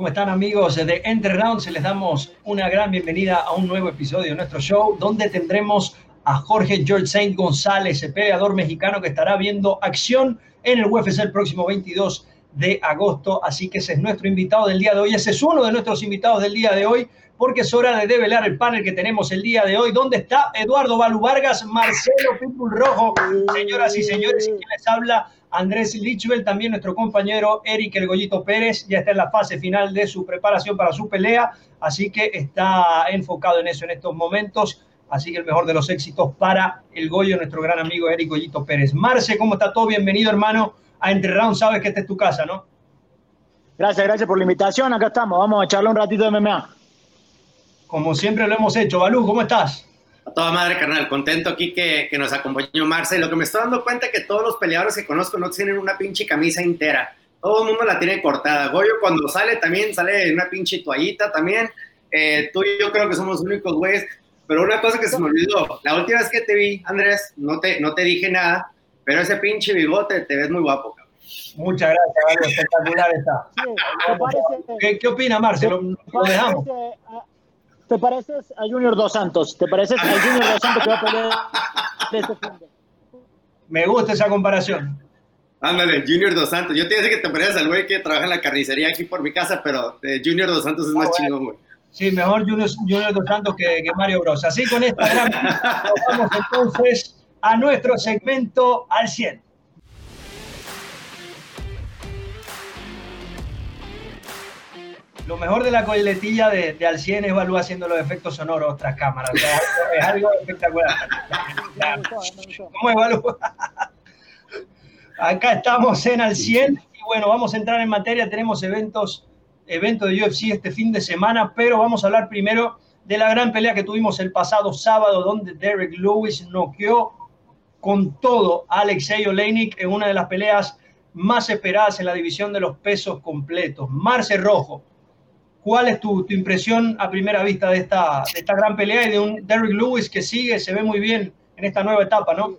¿Cómo están amigos de Entre Rounds? Les damos una gran bienvenida a un nuevo episodio de nuestro show donde tendremos a Jorge George Saint González, el peleador mexicano que estará viendo acción en el UFC el próximo 22 de agosto. Así que ese es nuestro invitado del día de hoy. Ese es uno de nuestros invitados del día de hoy porque es hora de develar el panel que tenemos el día de hoy. ¿Dónde está Eduardo Balu Vargas, Marcelo Pitbull Rojo? Señoras y señores, y les habla Andrés Lichwell, también nuestro compañero Eric El Goyito Pérez, ya está en la fase final de su preparación para su pelea, así que está enfocado en eso en estos momentos. Así que el mejor de los éxitos para el Goyo, nuestro gran amigo Eric Goyito Pérez. Marce, ¿cómo está todo? Bienvenido, hermano, a Entre Round. Sabes que esta es tu casa, ¿no? Gracias, gracias por la invitación. Acá estamos. Vamos a echarle un ratito de MMA. Como siempre lo hemos hecho. Balú, ¿cómo estás? A toda madre, carnal. Contento aquí que, que nos acompañó Marce. Lo que me estoy dando cuenta es que todos los peleadores que conozco no tienen una pinche camisa entera. Todo el mundo la tiene cortada. Goyo cuando sale también sale en una pinche toallita también. Eh, tú y yo creo que somos los únicos güeyes. Pero una cosa que se me olvidó. La última vez que te vi, Andrés, no te, no te dije nada. Pero ese pinche bigote te ves muy guapo, cabrón. Muchas gracias. Espectacular está. ¿Qué, ¿Qué, opina, Marcelo? Lo dejamos. ¿Te pareces a Junior Dos Santos? ¿Te pareces a Junior Dos Santos que va a pelear este fin Me gusta esa comparación. Ándale, Junior Dos Santos. Yo te dije que te pareces al güey que trabaja en la carnicería aquí por mi casa, pero eh, Junior Dos Santos es más oh, chingón, güey. Sí, mejor Junior, Junior Dos Santos que, que, Mario Bros. Así con esta gran... vamos entonces a nuestro segmento al 100. Lo mejor de la coletilla de, de Alcien es Balú haciendo los efectos sonoros tras cámaras. es, algo, espectacular. ¿Cómo es Balú? Acá estamos en Al 100 y bueno, vamos a entrar en materia. Tenemos eventos, eventos de UFC este fin de semana, pero vamos a hablar primero de la gran pelea que tuvimos el pasado sábado, donde Derek Lewis noqueó con todo a Alexei Oleinik en una de las peleas más esperadas en la división de los pesos completos. Marce Rojo, ¿Cuál es tu, impresión a primera vista de esta, esta gran pelea y de un Derrick Lewis que sigue, se ve muy bien en esta nueva etapa, ¿no?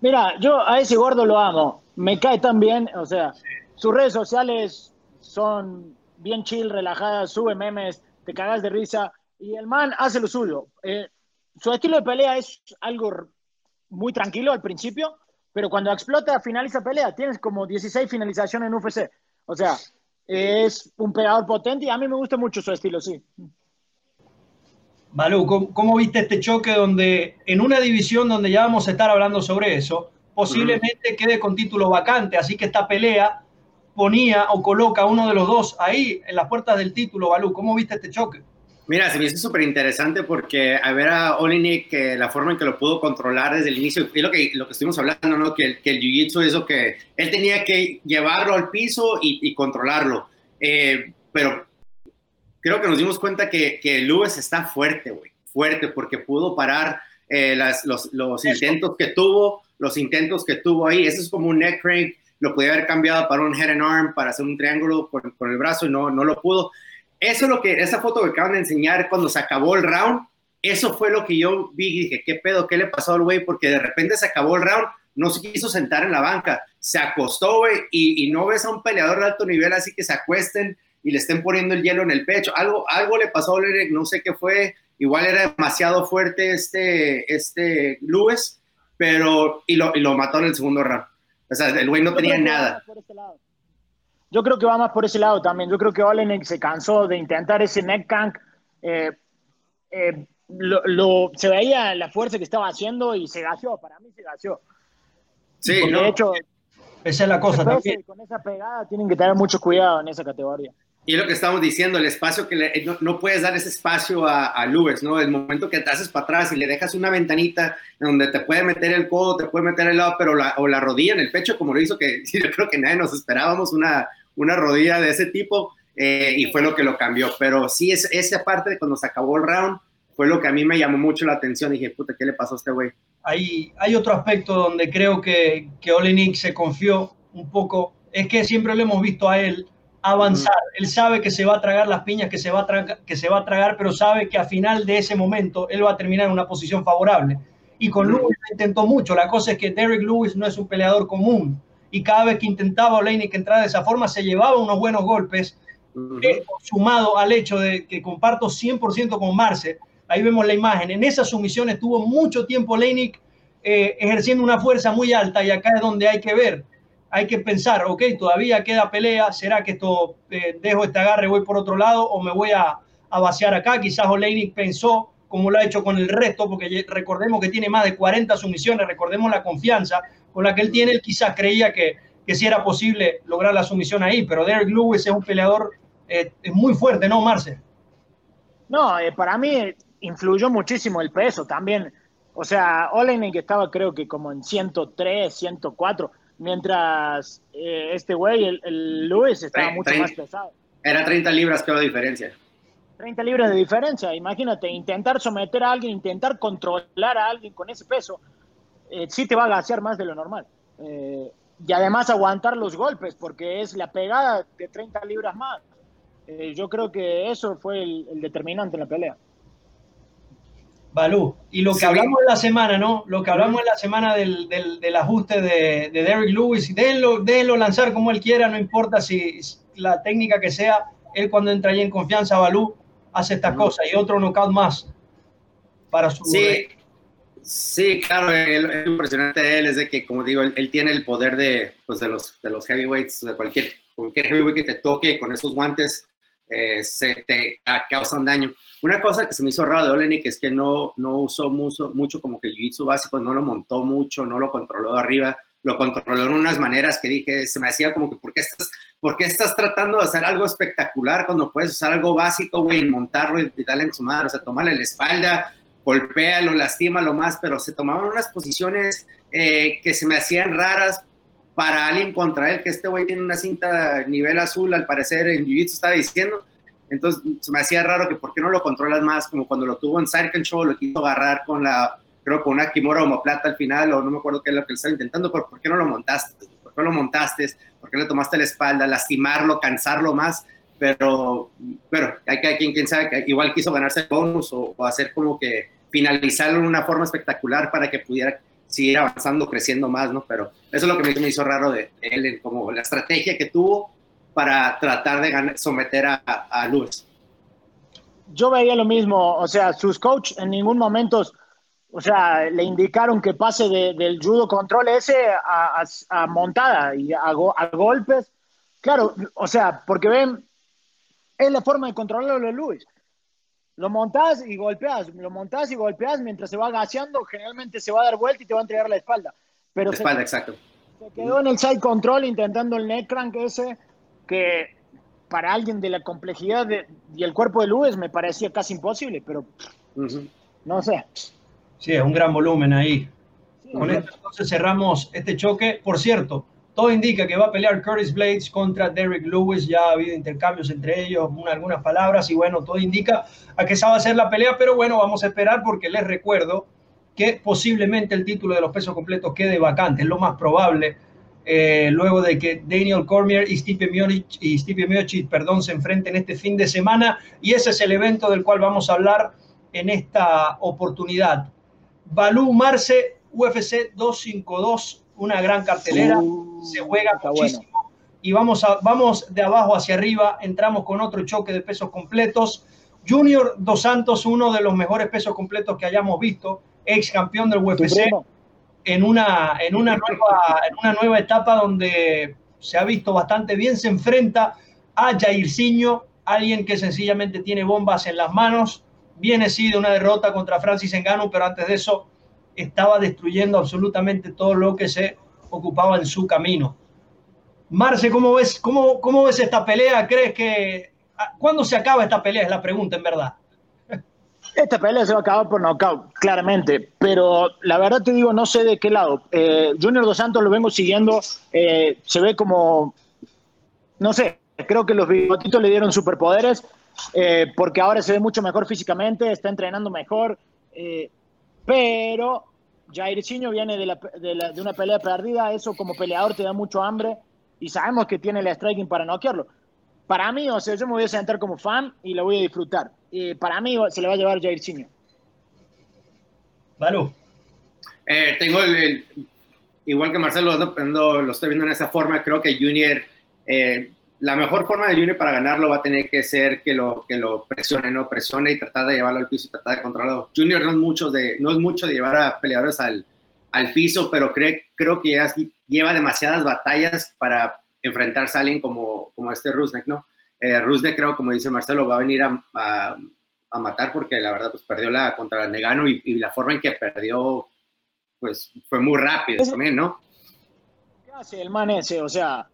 Mira, yo a ese gordo lo amo, me cae tan bien, o sea, sus redes sociales son bien chill, relajadas, sube memes, te cagas de risa y el man hace lo suyo. Eh, su estilo de pelea es algo muy tranquilo al principio, pero cuando explota, finaliza pelea. Tienes como 16 finalizaciones en UFC. O sea, es un pegador potente y a mí me gusta mucho su estilo, sí. Balú, ¿cómo, viste este choque donde en una división donde ya vamos a estar hablando sobre eso, posiblemente quede con título vacante, así que esta pelea ponía o coloca a uno de los dos ahí en las puertas del título, Balú, ¿cómo viste este choque? Mira, se me hizo súper interesante porque a ver a Olinik, que la forma en que lo pudo controlar desde el inicio, y lo que, lo que estuvimos hablando, ¿no? Que, que el jiu-jitsu es lo que él tenía que llevarlo al piso y, y controlarlo. Eh, pero creo que nos dimos cuenta que, que Lewis está fuerte, güey, fuerte, porque pudo parar eh, las, los, los intentos que tuvo, los intentos que tuvo ahí. Eso es como un neck crank, lo podía haber cambiado para un head and arm, para hacer un triángulo con, con el brazo y no, no lo pudo eso es lo que, esa foto que acaban de enseñar cuando se acabó el round, eso fue lo que yo vi y dije, ¿qué pedo? ¿Qué le pasó al güey? Porque de repente se acabó el round, no se quiso sentar en la banca, se acostó, güey, y, no ves a un peleador de alto nivel así que se acuesten y le estén poniendo el hielo en el pecho. Algo, algo le pasó a Oleg, no sé qué fue, igual era demasiado fuerte este, este Lewis, pero, y lo, y lo mató en el segundo round. O sea, el güey no tenía nada. Yo creo que va más por ese lado también. Yo creo que Olenek se cansó de intentar ese neck tank. Eh, eh, lo, se veía la fuerza que estaba haciendo y se gaseó. Para mí se gaseó. Sí, de hecho, esa es la cosa también. Con esa pegada tienen que tener mucho cuidado en esa categoría. Y lo que estamos diciendo, el espacio que le, no, puedes dar ese espacio a, a Lewis, ¿no? El momento que te haces para atrás y le dejas una ventanita donde te puede meter el codo, te puede meter el lado, pero la, o la rodilla en el pecho, como lo hizo, que yo creo que nadie nos esperábamos una, una rodilla de ese tipo eh, y fue lo que lo cambió. Pero sí, es, esa parte de cuando se acabó el round fue lo que a mí me llamó mucho la atención. Y dije, puta, ¿qué le pasó a este güey? Hay, hay otro aspecto donde creo que, que Olenik se confió un poco. Es que siempre lo hemos visto a él avanzar. Él sabe que se va a tragar las piñas que se va a, que se va a tragar, pero sabe que a final de ese momento él va a terminar en una posición favorable. Y con Lewis intentó mucho. La cosa es que Derek Lewis no es un peleador común y cada vez que intentaba que entrar de esa forma se llevaba unos buenos golpes sumado al hecho de que comparto 100% con Marce, ahí vemos la imagen, en esa sumisión estuvo mucho tiempo Leinik eh, ejerciendo una fuerza muy alta y acá es donde hay que ver, hay que pensar, ok, todavía queda pelea, ¿será que esto eh, dejo este agarre, voy por otro lado o me voy a, a vaciar acá? Quizás Oleinik pensó, como lo ha hecho con el resto, porque recordemos que tiene más de 40 sumisiones, recordemos la confianza con la que él tiene, él quizás creía que, que sí era posible lograr la sumisión ahí, pero Derek Lewis es un peleador eh, muy fuerte, ¿no, Marce? No, para mí influyó muchísimo el peso también o sea, Olenek estaba creo que como en 103, 104, mientras eh, este güey, el, el Lewis, estaba mucho más pesado. Era 30 libras que la diferencia. 30 libras de diferencia, imagínate, intentar someter a alguien, intentar controlar a alguien con ese peso, eh, sí te va a gasear más de lo normal. Eh, y además aguantar los golpes, porque es la pegada de 30 libras más. yo creo que eso fue el determinante en la pelea. Balú. Y lo que hablamos en la semana, ¿no? Lo que hablamos en la semana del, del, ajuste de, de, Derrick Lewis, déjenlo, déjenlo lanzar como él quiera, no importa si la técnica que sea, él cuando entra ahí en confianza, Balú, hace estas cosas y otro knockout más para su... Sí, sí claro, el, impresionante de él es de que, como digo, él, tiene el poder de, pues, de, los, de los heavyweights, de cualquier, cualquier heavyweight que te toque con esos guantes, eh, se te causan daño. Una cosa que se me hizo raro de Olenek es que no, no usó mucho, mucho como que el jiu-jitsu básico, no lo montó mucho, no lo controló arriba, lo controló en unas maneras que dije, se me hacía como que, ¿por qué estás, por qué estás tratando de hacer algo espectacular cuando puedes usar algo básico, güey, montarlo y, darle en su madre? O sea, tomarle la espalda, golpea, lo lastima lo más, pero se tomaban unas posiciones eh, que se me hacían raras para alguien contra él, que este güey tiene una cinta nivel azul, al parecer en Jiu-Jitsu estaba diciendo, entonces se me hacía raro que por qué no lo controlas más, como cuando lo tuvo en Side Control, lo quiso agarrar con la, creo con una Kimura homoplata al final, o no me acuerdo qué es lo que él estaba intentando, ¿por qué no lo montaste? ¿Por qué lo montaste? ¿Por qué le tomaste la espalda? Lastimarlo, cansarlo más, pero, pero hay, hay quien, quien sabe igual quiso ganarse el bonus o, hacer como que finalizarlo en una forma espectacular para que pudiera seguir avanzando, creciendo más, ¿no? Pero eso es lo que me, hizo raro de, de él, como la estrategia que tuvo para tratar de someter a, a Lewis. Yo veía lo mismo, o sea, sus coach en ningún momento, o sea, le indicaron que pase del judo control ese a, montada y a, golpes. Claro, o sea, porque ven, es la forma de controlarlo de Luis. Lo montas y golpeas, lo montas y golpeas mientras se va gaseando, generalmente se va a dar vuelta y te va a entregar la espalda. Pero la espalda, exacto. Se quedó en el side control intentando el neck crank ese que para alguien de la complejidad y el cuerpo de Luis me parecía casi imposible, pero no sé. Sí, es un gran volumen ahí. Con esto entonces cerramos este choque. Por cierto, todo indica que va a pelear Curtis Blades contra Derrick Lewis. Ya ha habido intercambios entre ellos, algunas palabras y bueno, todo indica a que esa va a ser la pelea, pero bueno, vamos a esperar porque les recuerdo que posiblemente el título de los pesos completos quede vacante. Es lo más probable eh, luego de que Daniel Cormier y Stipe Miocic, y perdón, se enfrenten este fin de semana y ese es el evento del cual vamos a hablar en esta oportunidad. Balú Marce, UFC 252, una gran cartelera, uh, se juega muchísimo. Y vamos, a, vamos de abajo hacia arriba, entramos con otro choque de pesos completos. Junior Dos Santos, uno de los mejores pesos completos que hayamos visto, ex campeón del UFC en una, en, una nueva, en una nueva etapa donde se ha visto bastante bien, se enfrenta a Jairzinho, alguien que sencillamente tiene bombas en las manos, viene sí de una derrota contra Francis Engano, pero antes de eso estaba destruyendo absolutamente todo lo que se ocupaba en su camino. Marce, ¿cómo ves, cómo, cómo ves esta pelea? ¿Crees que... ¿Cuándo se acaba esta pelea? Es la pregunta, en verdad. Esta pelea se va a acabar por knockout, claramente, pero la verdad te digo, no sé de qué lado. Eh, Junior Dos Santos lo vengo siguiendo, eh, se ve como, no sé, creo que los bigotitos le dieron superpoderes, eh, porque ahora se ve mucho mejor físicamente, está entrenando mejor, pero Jairzinho viene de, de, una pelea perdida, eso como peleador te da mucho hambre y sabemos que tiene el striking para noquearlo. Para mí, o sea, yo me voy a sentar como fan y lo voy a disfrutar para mí se le va a llevar Jairzinho. Vale. Eh, tengo igual que Marcelo, lo estoy viendo en esa forma. Creo que Junior, eh, la mejor forma de Junior para ganarlo va a tener que ser que lo, que lo presione, ¿no? Presione y tratar de llevarlo al piso y tratar de controlarlo. Junior no es mucho de, no es mucho de llevar a peleadores al, al piso, pero cree, creo que ya lleva demasiadas batallas para enfrentarse a alguien como, como este Rusnek, ¿no? Eh, Rusnek creo, como dice Marcelo, va a venir a, a, matar porque la verdad pues perdió la contra Negano y, y, la forma en que perdió pues fue muy rápido también, ¿no? ¿Qué hace el man ese? O sea,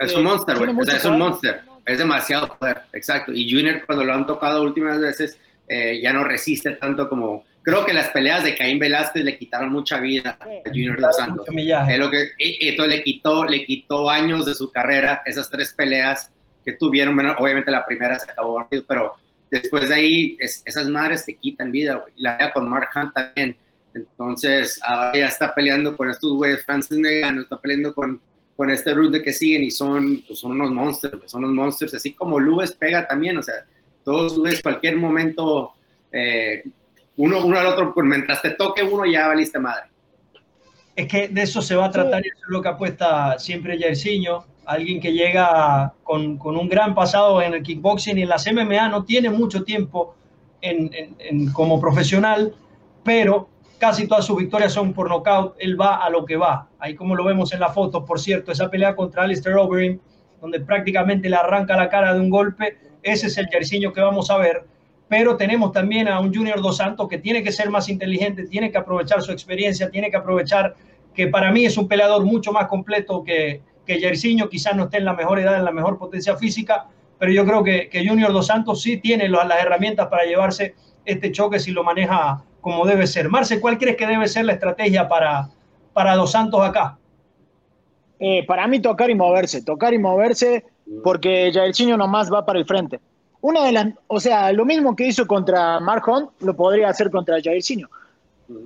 es un monster, güey. O sea, es un monster. Es demasiado poder, exacto. Y Junior, cuando lo han tocado últimas veces, eh, ya no resiste tanto como. Creo que las peleas de Caín Velázquez le quitaron mucha vida a Junior Dos Santos. Es lo que, esto le quitó, le quitó años de su carrera, esas tres peleas que tuvieron. Bueno, obviamente la primera se acabó pero después de ahí, esas madres te quitan vida, güey. La vida con Mark Hunt también. Entonces, ahora ya está peleando con estos güeyes. Francis Negano está peleando con con este de que siguen y son, pues son unos monstruos, son unos monstruos, así como Lubes pega también, o sea, todos Lubes cualquier momento, eh, uno, uno al otro, pues mientras te toque uno ya valiste madre. Es que de eso se va a tratar y eso es lo que apuesta siempre Jairzinho, alguien que llega con, con, un gran pasado en el kickboxing y en las MMA, no tiene mucho tiempo en, en, como profesional, pero casi todas sus victorias son por nocaut, él va a lo que va. Ahí como lo vemos en la foto, por cierto, esa pelea contra Alistair Overeem, donde prácticamente le arranca la cara de un golpe, ese es el Jairzinho que vamos a ver. Pero tenemos también a un Junior Dos Santos que tiene que ser más inteligente, tiene que aprovechar su experiencia, tiene que aprovechar que para mí es un peleador mucho más completo que, que Jairzinho, quizás no esté en la mejor edad, en la mejor potencia física, pero yo creo que Junior Dos Santos sí tiene las herramientas para llevarse este choque si lo maneja como debe ser. Marce, ¿cuál crees que debe ser la estrategia para, para Dos Santos acá? Eh, para mí tocar y moverse, tocar y moverse porque Jairzinho nomás va para el frente. Una de las, o sea, lo mismo que hizo contra Mark lo podría hacer contra Jairzinho,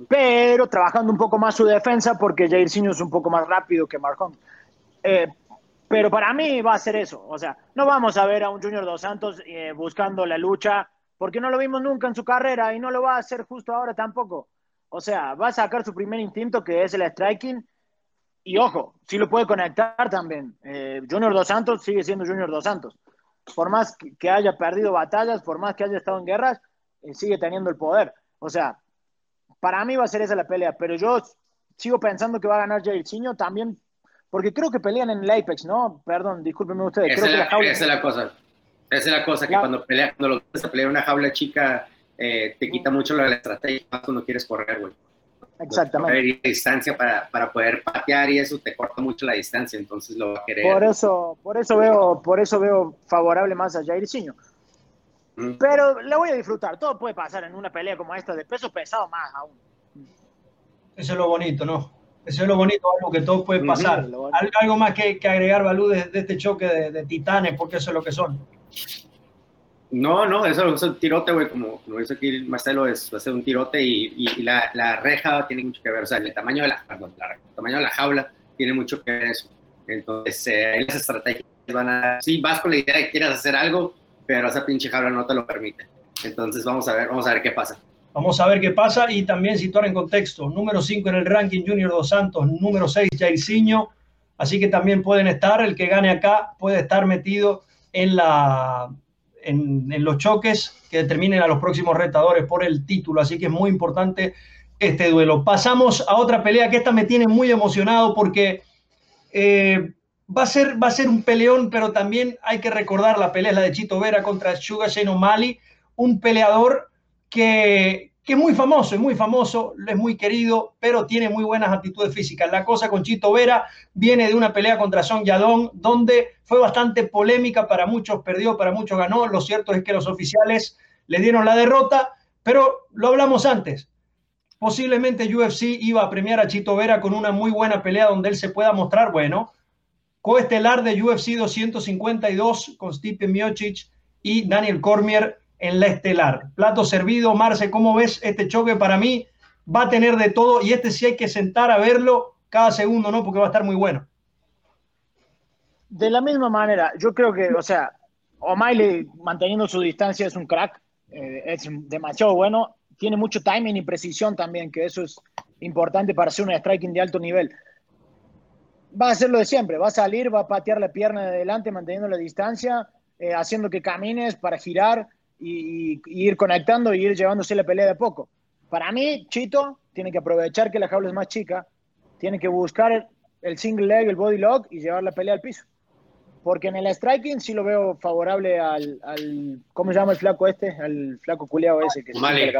pero trabajando un poco más su defensa porque Jairzinho es un poco más rápido que Mark. Eh, pero para mí va a ser eso, o sea, no vamos a ver a un Junior Dos Santos eh, buscando la lucha porque no lo vimos nunca en su carrera y no lo va a hacer justo ahora tampoco. O sea, va a sacar su primer instinto que es el striking y ojo, sí lo puede conectar también. Eh, Junior Dos Santos sigue siendo Junior Dos Santos. Por más que haya perdido batallas, por más que haya estado en guerras, eh, sigue teniendo el poder. O sea, para mí va a ser esa la pelea, pero yo sigo pensando que va a ganar Jairzinho también, porque creo que pelean en el Apex, ¿no? Perdón, discúlpenme ustedes. Esa, es la cosa. Esa es la cosa, que cuando pelea, cuando lo a pelear una jaula chica, eh, te quita mucho la estrategia más cuando quieres correr, güey. Exactamente. distancia para, para, poder patear y eso te corta mucho la distancia, entonces lo va a querer. Por eso, por eso veo, por eso veo favorable más a Jairzinho. Mm. Pero le voy a disfrutar. Todo puede pasar en una pelea como esta de peso pesado más aún. Eso es lo bonito, ¿no? Eso es lo bonito, algo que todo puede pasar. Algo más que, que agregar, Balú, de, este choque de, de, titanes, porque eso es lo que son. No, no, eso es un tirote, güey, como, como dice aquí Marcelo, es va a ser un tirote y, y, la, la, reja tiene mucho que ver, o sea, el tamaño de la, perdón, el tamaño de la jaula tiene mucho que ver eso. Entonces, eh, las estrategias van a, sí, vas con la idea de que quieras hacer algo, pero esa pinche jaula no te lo permite. Entonces, vamos a ver, vamos a ver qué pasa. Vamos a ver qué pasa y también situar en contexto. Número 5 en el ranking Junior Dos Santos, número 6 Jairzinho, así que también pueden estar, el que gane acá puede estar metido en la en, los choques que determinen a los próximos retadores por el título. Así que es muy importante este duelo. Pasamos a otra pelea que esta me tiene muy emocionado porque eh, va, a ser, va a ser un peleón, pero también hay que recordar la pelea, la de Chito Vera contra Sugar Shane un peleador que, que es muy famoso, es muy famoso, es muy querido, pero tiene muy buenas actitudes físicas. La cosa con Chito Vera viene de una pelea contra Son Yadong, donde fue bastante polémica, para muchos perdió, para muchos ganó. Lo cierto es que los oficiales le dieron la derrota, pero lo hablamos antes. Posiblemente UFC iba a premiar a Chito Vera con una muy buena pelea donde él se pueda mostrar, bueno, coestelar de UFC 252 con Stipe Miocic y Daniel Cormier en la estelar. Plato servido, Marce, ¿cómo ves este choque? Para mí va a tener de todo y este sí hay que sentar a verlo cada segundo, ¿no? Porque va a estar muy bueno. De la misma manera, yo creo que, o sea, O'Malley manteniendo su distancia es un crack, eh, es demasiado bueno, tiene mucho timing y precisión también, que eso es importante para hacer un striking de alto nivel. va a hacer lo de siempre, va a salir, va a patear la pierna de adelante manteniendo la distancia, eh, haciendo que camines para girar y, ir conectando y ir llevándose la pelea de a poco. Para mí, Chito tiene que aprovechar que la jaula es más chica, tiene que buscar el single leg, el body lock y llevar la pelea al piso. Porque en el striking sí lo veo favorable al, al ¿cómo se llama el flaco este? Al flaco culeado ese que vale.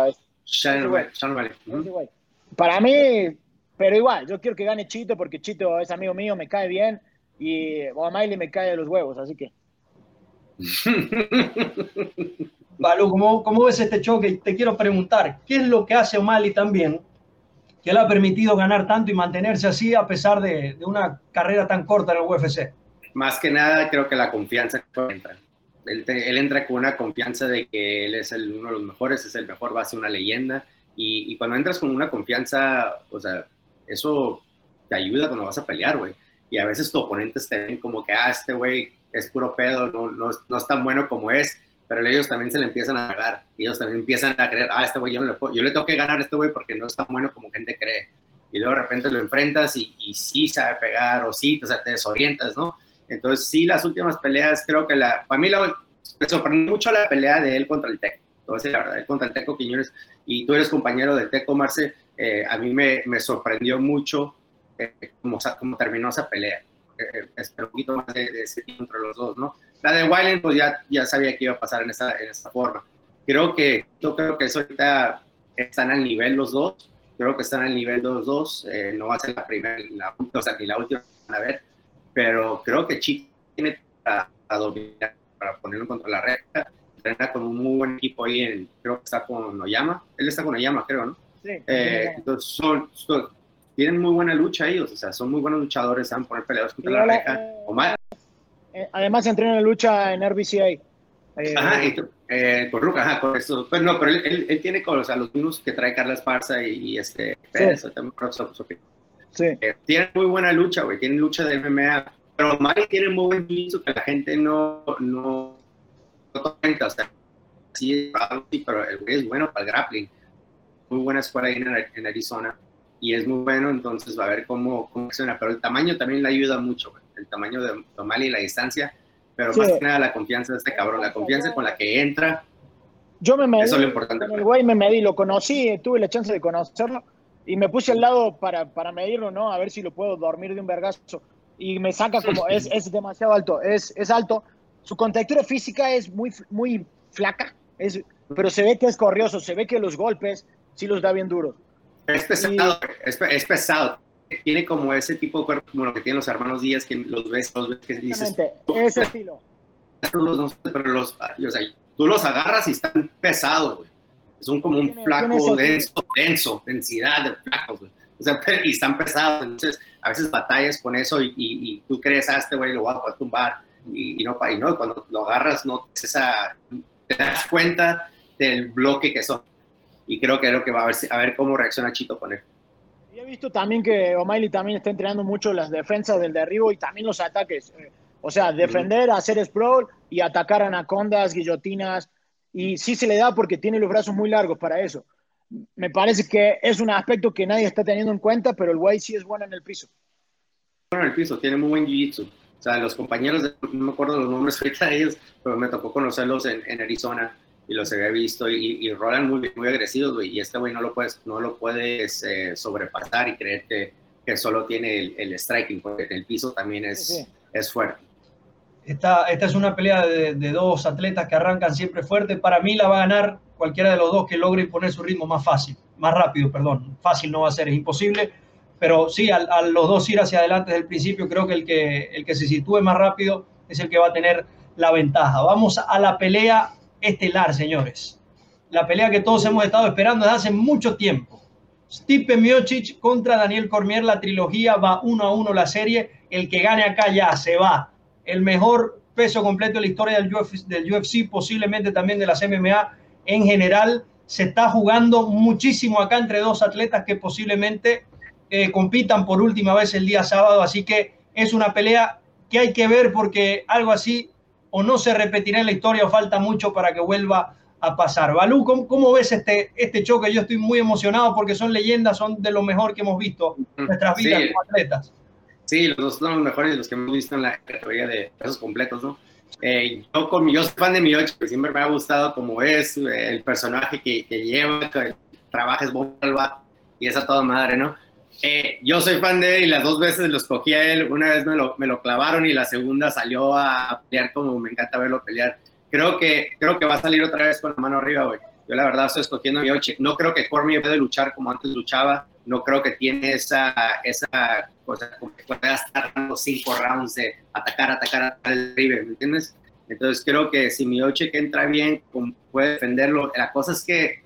Para mí, pero igual, yo quiero que gane Chito porque Chito es amigo mío, me cae bien y O'Malley me cae de los huevos, así que. ¿cómo, ¿cómo, ves este choque? Te quiero preguntar, ¿qué es lo que hace O'Malley también que le ha permitido ganar tanto y mantenerse así a pesar de, de, una carrera tan corta en el UFC? Más que nada, creo que la confianza que entra. Él, él, entra con una confianza de que él es el, uno de los mejores, es el mejor, va a ser una leyenda. Y, y, cuando entras con una confianza, o sea, eso te ayuda cuando vas a pelear, güey. Y a veces tu oponentes te ven como que, ah, este güey es puro pedo, no, no, no, es tan bueno como es, pero ellos también se le empiezan a ganar. Ellos también empiezan a creer, ah, este güey yo, le, yo le tengo que ganar a este güey porque no es tan bueno como gente cree. Y luego de repente lo enfrentas y, y sí sabe pegar o sí, o sea, te desorientas, ¿no? Entonces, sí, las últimas peleas, creo que la, para mí la, me sorprendió mucho la pelea de él contra el Teco. Entonces, la verdad, él contra el Teco Quiñones, y tú eres compañero del Teco Marce, eh, a mí me, sorprendió mucho eh, cómo, terminó esa pelea. Eh, espero un poquito más de, de, entre los dos, ¿no? La de Wyland, pues ya, ya sabía que iba a pasar en esa, en esa forma. Creo que, yo creo que eso ahorita están al nivel los dos. Creo que están al nivel los dos. Eh, no va a ser la primera, la, o sea, ni la última, a ver. Pero creo que Chico tiene a, a dominar, para ponerlo contra la recta. Entrena con un muy buen equipo ahí, en, creo que está con Oyama. Él está con Oyama, creo, ¿no? Eh, entonces son, son, tienen muy buena lucha ellos, o sea, son muy buenos luchadores, saben poner peleadores contra la reja. Eh, o más. Eh, además entrenan lucha en RBCA. ajá, y, eh, con Ruca, ajá, con eso. Pues no, pero él, él, él tiene con, o sea, los mismos que trae Carla Esparza y, y este Pérez, sí. también, sí. Eh, tienen muy buena lucha, güey, tienen lucha de MMA, pero Mari tiene muy buen jiu que la gente no, no, no o sea, sí, pero el güey es bueno para el grappling muy buena escuela ahí en, en, Arizona y es muy bueno, entonces va a ver cómo, cómo funciona. Pero el tamaño también le ayuda mucho, el tamaño de Tomali y la distancia, pero sí. más que nada la confianza de este cabrón, la confianza con la que entra. Yo me medí, eso es lo importante. Con el güey me medí, lo conocí, tuve la chance de conocerlo y me puse al lado para, para medirlo, ¿no? A ver si lo puedo dormir de un vergazo. Y me saca como, es, es demasiado alto, es, es alto. Su contextura física es muy, muy flaca, es, pero se ve que es corrioso, se ve que los golpes, sí los da bien duros. Es pesado, y... es, es, pesado. Tiene como ese tipo de cuerpo como lo que tienen los hermanos Díaz, que los ves, los ves que dices. Ese estilo. Los, pero los, o sea, tú los agarras y están pesados, güey. Son como un flaco denso, denso, densidad de flacos, güey. O sea, y están pesados. Entonces, a veces batallas con eso y, y, y tú crees, ah, este güey lo voy a tumbar. Y, y, no, y no, cuando lo agarras, no esa, te das cuenta del bloque que son y creo que es lo que va a ver, a ver cómo reacciona Chito con él. Visto también que O'Malley también está entrenando mucho las defensas del derribo y también los ataques. O sea, defender, hacer sprawl y atacar anacondas, guillotinas. Y sí se le da porque tiene los brazos muy largos para eso. Me parece que es un aspecto que nadie está teniendo en cuenta, pero el güey sí es bueno en el piso. Bueno en el piso, tiene muy buen jiu-jitsu. O sea, los compañeros, de, no me acuerdo los nombres ahorita de ellos, pero me tocó conocerlos en, en Arizona y los había visto y, y rolan muy, muy agresivos, güey, y este güey no lo puedes, no lo puedes eh, sobrepasar y creer que, que solo tiene el, el, striking, porque el piso también es, sí, sí. es fuerte. Esta, esta es una pelea de, de, dos atletas que arrancan siempre fuerte. Para mí la va a ganar cualquiera de los dos que logre imponer su ritmo más fácil, más rápido, perdón. Fácil no va a ser, es imposible. Pero sí, a, a los dos ir hacia adelante desde el principio, creo que el, que el que se sitúe más rápido es el que va a tener la ventaja. Vamos a la pelea estelar, señores. La pelea que todos hemos estado esperando desde hace mucho tiempo. Stipe Miocic contra Daniel Cormier, la trilogía va uno a uno la serie. El que gane acá ya se va. El mejor peso completo de la historia del UFC, posiblemente también de las MMA en general. Se está jugando muchísimo acá entre dos atletas que posiblemente eh, compitan por última vez el día sábado. Así que es una pelea que hay que ver porque algo así o no se repetirá en la historia o falta mucho para que vuelva a pasar. Balú, ¿cómo, ¿cómo, ves este, este choque? Yo estoy muy emocionado porque son leyendas, son de lo mejor que hemos visto en nuestras vidas sí. como atletas. Sí, los dos son los mejores los que hemos visto en la categoría de pesos completos, ¿no? Eh, yo, como, yo soy fan de Miochi, que siempre me ha gustado como es, eh, el personaje que, que lleva, que trabaja es y esa toda madre, ¿no? Eh, yo soy fan de él y las dos veces lo escogí a él. Una vez me lo, clavaron y la segunda salió a pelear como me encanta verlo pelear. Creo que, creo que va a salir otra vez con la mano arriba, güey. Yo la verdad estoy escogiendo a Miochi. No creo que Cormier pueda luchar como antes luchaba. No creo que tiene esa, esa cosa como que pueda estar dando cinco rounds de atacar, atacar, al River, ¿me entiendes? Entonces creo que si Miochi que entra bien, puede defenderlo. La cosa es que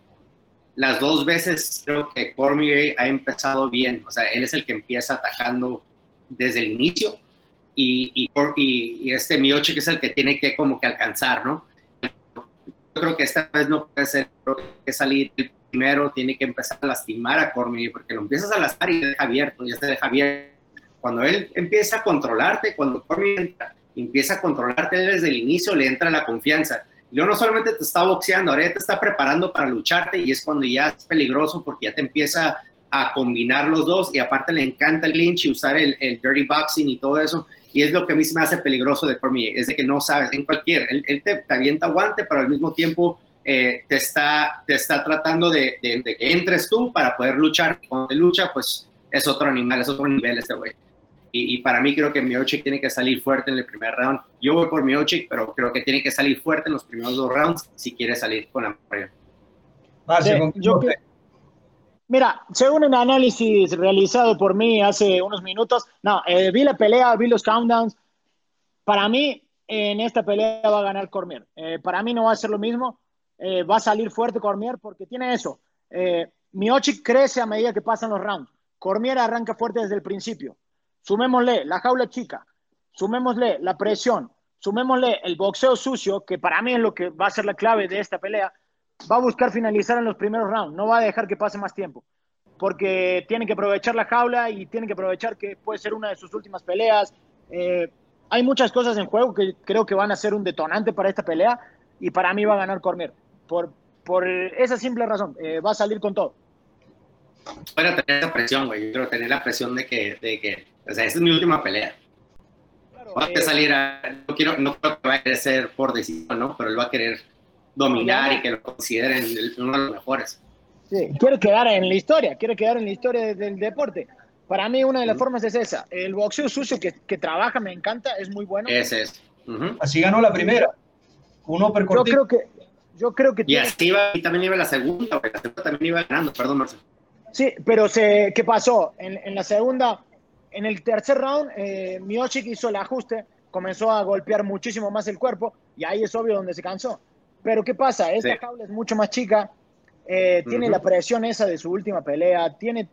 las dos veces creo que Cormier ha empezado bien. O sea, él es el que empieza atacando desde el inicio y, este Miochi que es el que tiene que como que alcanzar, ¿no? Yo creo que esta vez no puede ser que salir primero, tiene que empezar a lastimar a Cormier porque lo empiezas a lastimar y deja abierto, ya se deja abierto. Cuando él empieza a controlarte, cuando Cormier empieza a controlarte desde el inicio, le entra la confianza yo no solamente te está boxeando, ahora ya te está preparando para lucharte y es cuando ya es peligroso porque ya te empieza a combinar los dos y aparte le encanta el lynch y usar el, el dirty boxing y todo eso. Y es lo que a mí se me hace peligroso de Cormier, es de que no sabes, en cualquier, él, él te, te, avienta guante, pero al mismo tiempo eh, te, está, te está tratando de, que entres tú para poder luchar. Cuando te lucha, pues es otro animal, es otro nivel este güey. Y, y, para mí creo que Miocic tiene que salir fuerte en el primer round. Yo voy por Miocic, pero creo que tiene que salir fuerte en los primeros dos rounds si quiere salir con la mayoría. yo, mira, según un análisis realizado por mí hace unos minutos, no, eh, vi la pelea, vi los countdowns. Para mí, en esta pelea va a ganar Cormier. Eh, para mí no va a ser lo mismo. Eh, va a salir fuerte Cormier porque tiene eso. Eh, Miocic crece a medida que pasan los rounds. Cormier arranca fuerte desde el principio. Sumémosle la jaula chica, sumémosle la presión, sumémosle el boxeo sucio, que para mí es lo que va a ser la clave de esta pelea. Va a buscar finalizar en los primeros rounds, no va a dejar que pase más tiempo, porque tiene que aprovechar la jaula y tiene que aprovechar que puede ser una de sus últimas peleas. Eh, hay muchas cosas en juego que creo que van a ser un detonante para esta pelea y para mí va a ganar Cormier. Por, por esa simple razón, eh, va a salir con todo. Para tener esa presión, güey. Yo quiero tener la presión de que, de que o sea, esa es mi última pelea. Claro, va a eh, salir a, no, quiero, no creo que vaya a querer ser por decisión, ¿no? Pero él va a querer dominar y que lo consideren uno de los mejores. Sí, quiere quedar en la historia, quiere quedar en la historia del deporte. Para mí una de las uh -huh. formas es esa. El boxeo sucio que, que, trabaja me encanta, es muy bueno. Ese es. Uh -huh. Así ganó la primera. Uno per Yo creo que yo creo que y así iba, y también iba la segunda, la segunda también iba ganando, perdón, Marcelo. Sí, pero se, ¿qué pasó? En, en la segunda en el tercer round, eh, Miocic hizo el ajuste, comenzó a golpear muchísimo más el cuerpo y ahí es obvio donde se cansó. Pero ¿qué pasa? Esta sí. jaula es mucho más chica, eh, tiene uh -huh. la presión esa de su última pelea, tiene,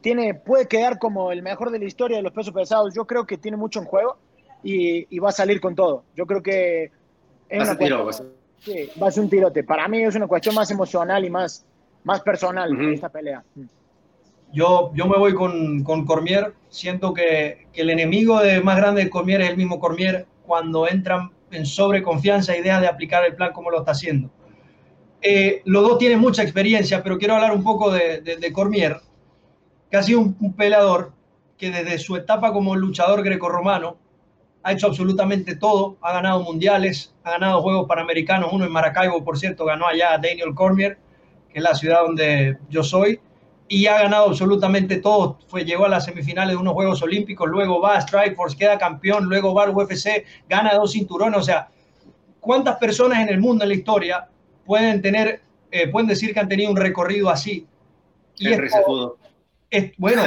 tiene, puede quedar como el mejor de la historia de los pesos pesados. Yo creo que tiene mucho en juego y, y va a salir con todo. Yo creo que es una tiro, cuestión, sí, va a ser un tirote. Para mí es una cuestión más emocional y más, más personal uh -huh. esta pelea. Yo, yo me voy con, con Cormier. Siento que, que, el enemigo de, más grande de Cormier es el mismo Cormier cuando entran en sobreconfianza, idea de aplicar el plan como lo está haciendo. Eh, los dos tienen mucha experiencia, pero quiero hablar un poco de, de, de Cormier, que ha sido un, un, peleador que desde su etapa como luchador grecorromano ha hecho absolutamente todo, ha ganado mundiales, ha ganado Juegos Panamericanos, uno en Maracaibo, por cierto, ganó allá Daniel Cormier, que es la ciudad donde yo soy, y ha ganado absolutamente todo. Fue, llegó a las semifinales de unos Juegos Olímpicos, luego va a Strikeforce, queda campeón, luego va al UFC, gana dos cinturones. O sea, ¿cuántas personas en el mundo, en la historia, pueden tener, eh, pueden decir que han tenido un recorrido así? Y el esto, es, bueno,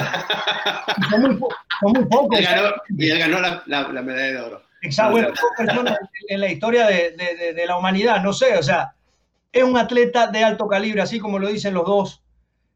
son muy, son muy pocos. Y ganó, y él ganó la, la, la, medalla de oro. Exacto, bueno, personas en la historia de, de, de la humanidad, no sé, o sea, es un atleta de alto calibre, así como lo dicen los dos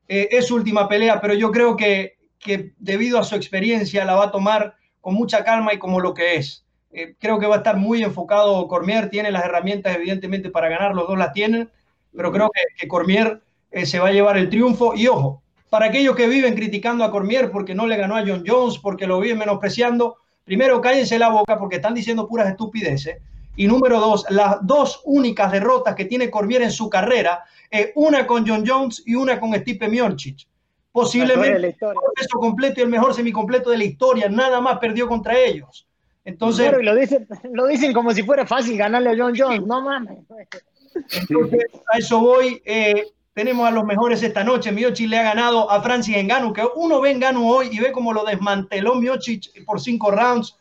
eh, es su última pelea, pero yo creo que, que, debido a su experiencia la va a tomar con mucha calma y como lo que es. Eh, creo que va a estar muy enfocado Cormier, tiene las herramientas evidentemente para ganar, los dos las tienen, pero creo que, que Cormier eh, se va a llevar el triunfo. Y ojo, para aquellos que viven criticando a Cormier porque no le ganó a John Jones, porque lo viven menospreciando, primero cállense la boca porque están diciendo puras estupideces. Y número dos, las dos únicas derrotas que tiene Cormier en su carrera, eh, una con John Jones y una con Stipe Miocic. posiblemente el completo y el mejor semicompleto de la historia, nada más perdió contra ellos. Entonces, lo dicen, lo dicen como si fuera fácil ganarle a John Jones, no mames. Entonces, a eso voy. Eh, tenemos a los mejores esta noche. Miocic le ha ganado a Francis Engano, que uno ve Engano hoy y ve cómo lo desmanteló Miocic por cinco rounds.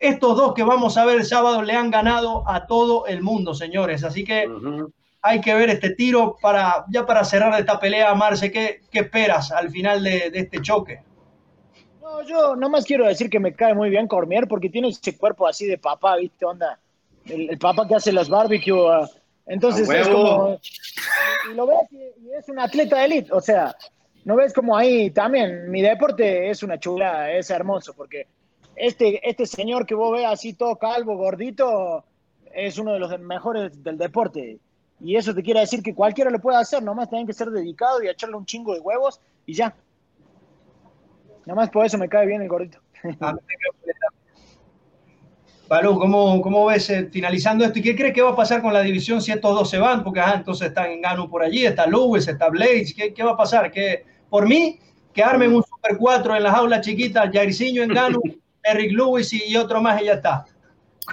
Estos dos que vamos a ver el sábado le han ganado a todo el mundo, señores. Así que hay que ver este tiro para ya para cerrar esta pelea, Marce. ¿Qué, qué esperas al final de, este choque? No, yo nomás quiero decir que me cae muy bien Cormier porque tiene ese cuerpo así de papá, ¿viste? Onda. El, papá que hace las barbecue. Uh, entonces es como. Y lo ves y, es un atleta de élite. O sea, no ves como ahí también. Mi deporte es una chula, es hermoso, porque este, este señor que vos ves así todo calvo, gordito, es uno de los mejores del deporte. Y eso te quiere decir que cualquiera lo puede hacer, nomás tienen que ser dedicado y echarle un chingo de huevos y ya. Nomás por eso me cae bien el gordito. Balú, ¿cómo, ¿cómo, ves eh, finalizando esto? ¿Y qué crees que va a pasar con la división si estos dos se van? Porque entonces están en Gano por allí, está Lewis, está Blades. ¿Qué, qué va a pasar? Que por mí, que armen un Super 4 en las aulas chiquitas, Jairzinho en Gano, Eric Lewis y, otro más y ya está.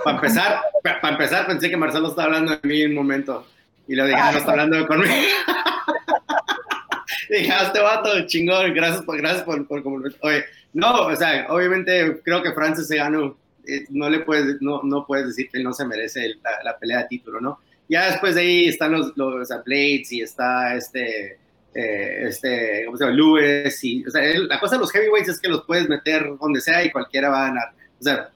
Para empezar, para empezar, pensé que Marcelo estaba hablando de mí en un momento y lo dije, ah, no está hablando conmigo. dije, ah, este vato, chingón, gracias por, gracias por, por, Oye, no, o sea, obviamente creo que Francis se ganó eh, no le puedes, no, no puedes decir que no se merece la, pelea de título, ¿no? Ya después de ahí están los, los Blades y está este, eh, este, ¿cómo se llama? Lewis y, o sea, la cosa de los heavyweights es que los puedes meter donde sea y cualquiera va a ganar. O sea,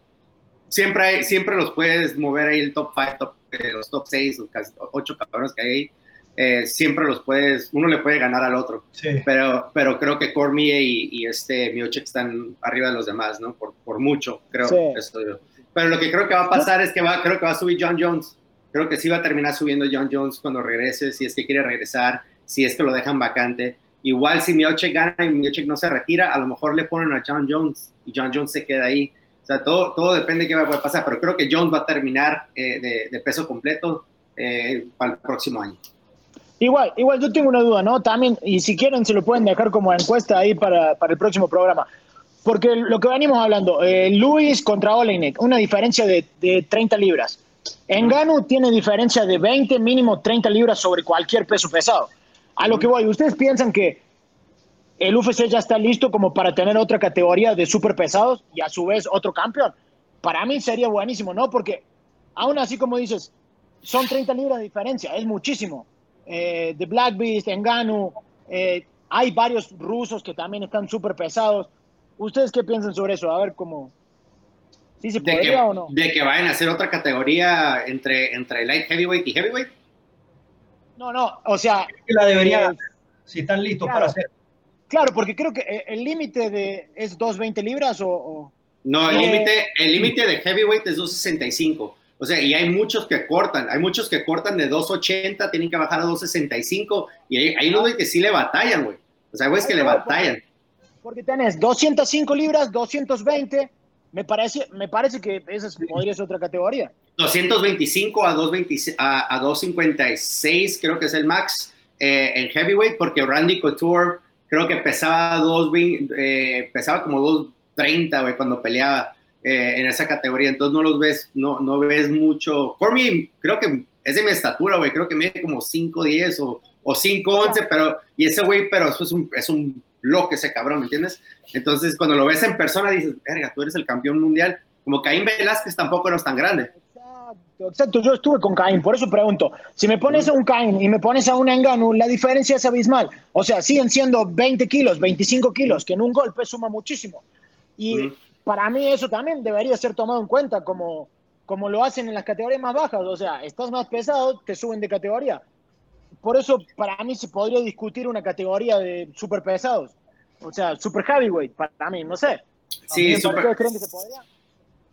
siempre, hay, siempre los puedes mover ahí el top 5, top, eh, los top 6, los casi 8 cabrones que hay ahí eh, siempre los puedes, uno le puede ganar al otro. Pero, pero creo que Cormier y, y este Miochek están arriba de los demás, ¿no? Por, por mucho, creo. Pero lo que creo que va a pasar es que va, creo que va a subir John Jones. Creo que sí va a terminar subiendo John Jones cuando regrese, si es que quiere regresar, si es que lo dejan vacante. Igual si Miochek gana y Miochek no se retira, a lo mejor le ponen a John Jones y John Jones se queda ahí. O sea, todo, todo depende de qué va a pasar, pero creo que Jones va a terminar eh, de, peso completo eh, para el próximo año. Igual, igual yo tengo una duda, ¿no? También, y si quieren se lo pueden dejar como encuesta ahí para, para el próximo programa. Porque lo que venimos hablando, eh, Luis contra Olenek, una diferencia de, de 30 libras. Engano tiene diferencia de 20, mínimo 30 libras sobre cualquier peso pesado. A lo que voy, ¿ustedes piensan que el UFC ya está listo como para tener otra categoría de super pesados y a su vez otro campeón? Para mí sería buenísimo, ¿no? Porque aún así, como dices, son 30 libras de diferencia, es muchísimo eh, de Black Beast, Engano, eh, hay varios rusos que también están súper pesados. ¿Ustedes qué piensan sobre eso? A ver cómo... ¿Sí se podría o no? De que vayan a hacer otra categoría entre, entre light heavyweight y heavyweight. No, no, o sea... La debería, eh, si están listos para hacer. Claro, porque creo que eh, el límite de es 220 libras o... No, el límite el límite de heavyweight es 265. O sea, y hay muchos que cortan, hay muchos que cortan de 2.80, tienen que bajar a 2.65, y hay, hay unos que sí le batallan, güey. O sea, güey, es que le batallan. Porque tenés 205 libras, 220, me parece, me parece que esa podría ser otra categoría. 225 a, 220, a, a 256 creo que es el max eh, en heavyweight, porque Randy Couture creo que pesaba, 2, eh, pesaba como 230, güey, cuando peleaba. Eh, en esa categoría, entonces no los ves, no, no ves mucho. Mí, creo que es de mi estatura, güey, creo que mide como 5'10 o, o 5'11, pero, y ese güey, pero eso es un, es un bloque ese cabrón, ¿me entiendes? Entonces, cuando lo ves en persona, dices, verga, tú eres el campeón mundial. Como Caín Velázquez tampoco eres tan grande. Exacto, exacto, yo estuve con Caín, por eso pregunto, si me pones a un Caín y me pones a un Engano, la diferencia es abismal. O sea, siguen siendo 20 kilos, 25 kilos, que en un golpe suma muchísimo. Y para mí eso también debería ser tomado en cuenta como, como lo hacen en las categorías más bajas. O sea, estás más pesado, te suben de categoría. Por eso para mí se podría discutir una categoría de super pesados. O sea, super heavyweight, para mí, no sé. Sí, super... creen que se podría?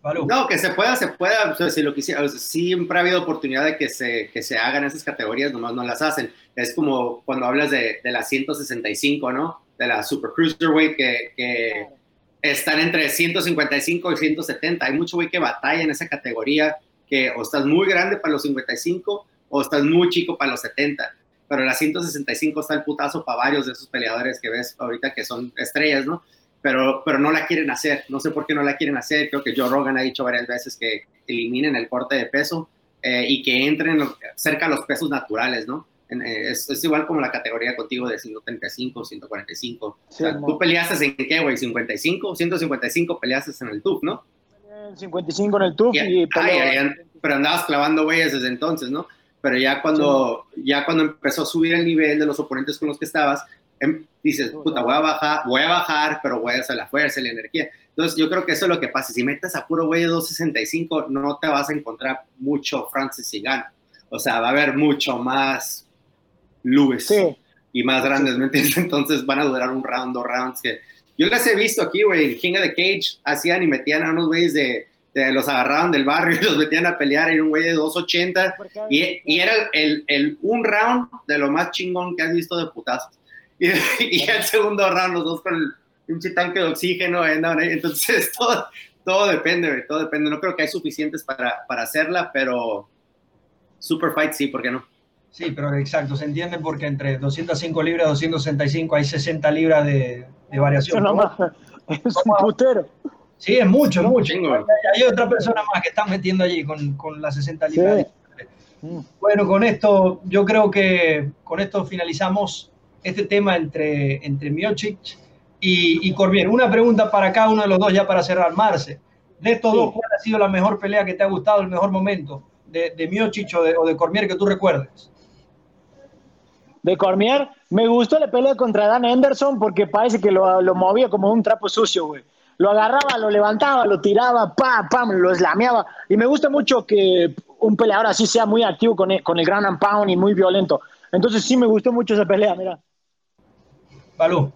No, que se pueda, se pueda, o sea, si lo quisiera, siempre ha habido oportunidad de que se, que se hagan esas categorías, nomás no las hacen. Es como cuando hablas de, de la 165, ¿no? De la Super Cruiserweight, que, que, están entre 155 y 170. Hay mucho güey que batalla en esa categoría, que o estás muy grande para los 55 o estás muy chico para los 70. pero la 165 está el putazo para varios de esos peleadores que ves ahorita que son estrellas, ¿no? Pero, pero no la quieren hacer, no sé por qué no la quieren hacer, creo que Joe Rogan ha dicho varias veces que eliminen el corte de peso eh, y que entren cerca a los pesos naturales, ¿no? Eh, es, igual como la categoría contigo de 135, 145. tú peleaste en qué, güey, 55, 155 peleaste en el TUF, ¿no? 55 en el TUF y, pero andabas clavando güeyes desde entonces, ¿no? Pero ya cuando, ya cuando empezó a subir el nivel de los oponentes con los que estabas, dices, puta, voy a bajar, voy a bajar, pero voy a hacer la fuerza la energía. Entonces, yo creo que eso es lo que pasa. Si metes a puro güey de 265, no te vas a encontrar mucho Francis gana O sea, va a haber mucho más Lewis y más grandes, ¿me entiendes? Entonces van a durar un round, dos rounds. Que yo las he visto aquí, güey, King of the Cage hacían y metían a unos güeyes de, los agarraban del barrio y los metían a pelear, era un güey de 280 y, y era el, el, un round de lo más chingón que has visto de putazos. Y, el segundo round, los dos con el pinche tanque de oxígeno, ¿eh? entonces todo, todo depende, güey, todo depende. No creo que hay suficientes para, para hacerla, pero Super Fight sí, ¿por qué no? Sí, pero exacto, se entiende porque entre 205 libras y 265 hay 60 libras de, de variación. es un putero. Sí, es mucho, mucho. Hay, otra persona más que está metiendo allí con, con las 60 libras. Mm. Bueno, con esto, yo creo que con esto finalizamos este tema entre, entre Miocic y, y Cormier. Una pregunta para cada uno de los dos ya para cerrar. Marce, de estos dos, ¿cuál ha sido la mejor pelea que te ha gustado, el mejor momento? De, de Miocic o de, o de Cormier que tú recuerdes de Cormier. Me gustó la pelea contra Dan Henderson porque parece que lo, lo movía como un trapo sucio, güey. Lo agarraba, lo levantaba, lo tiraba, pam, pam, lo eslameaba. Y me gusta mucho que un peleador así sea muy activo con el, con el ground and pound y muy violento. Entonces sí me gustó mucho esa pelea, mira. Balú.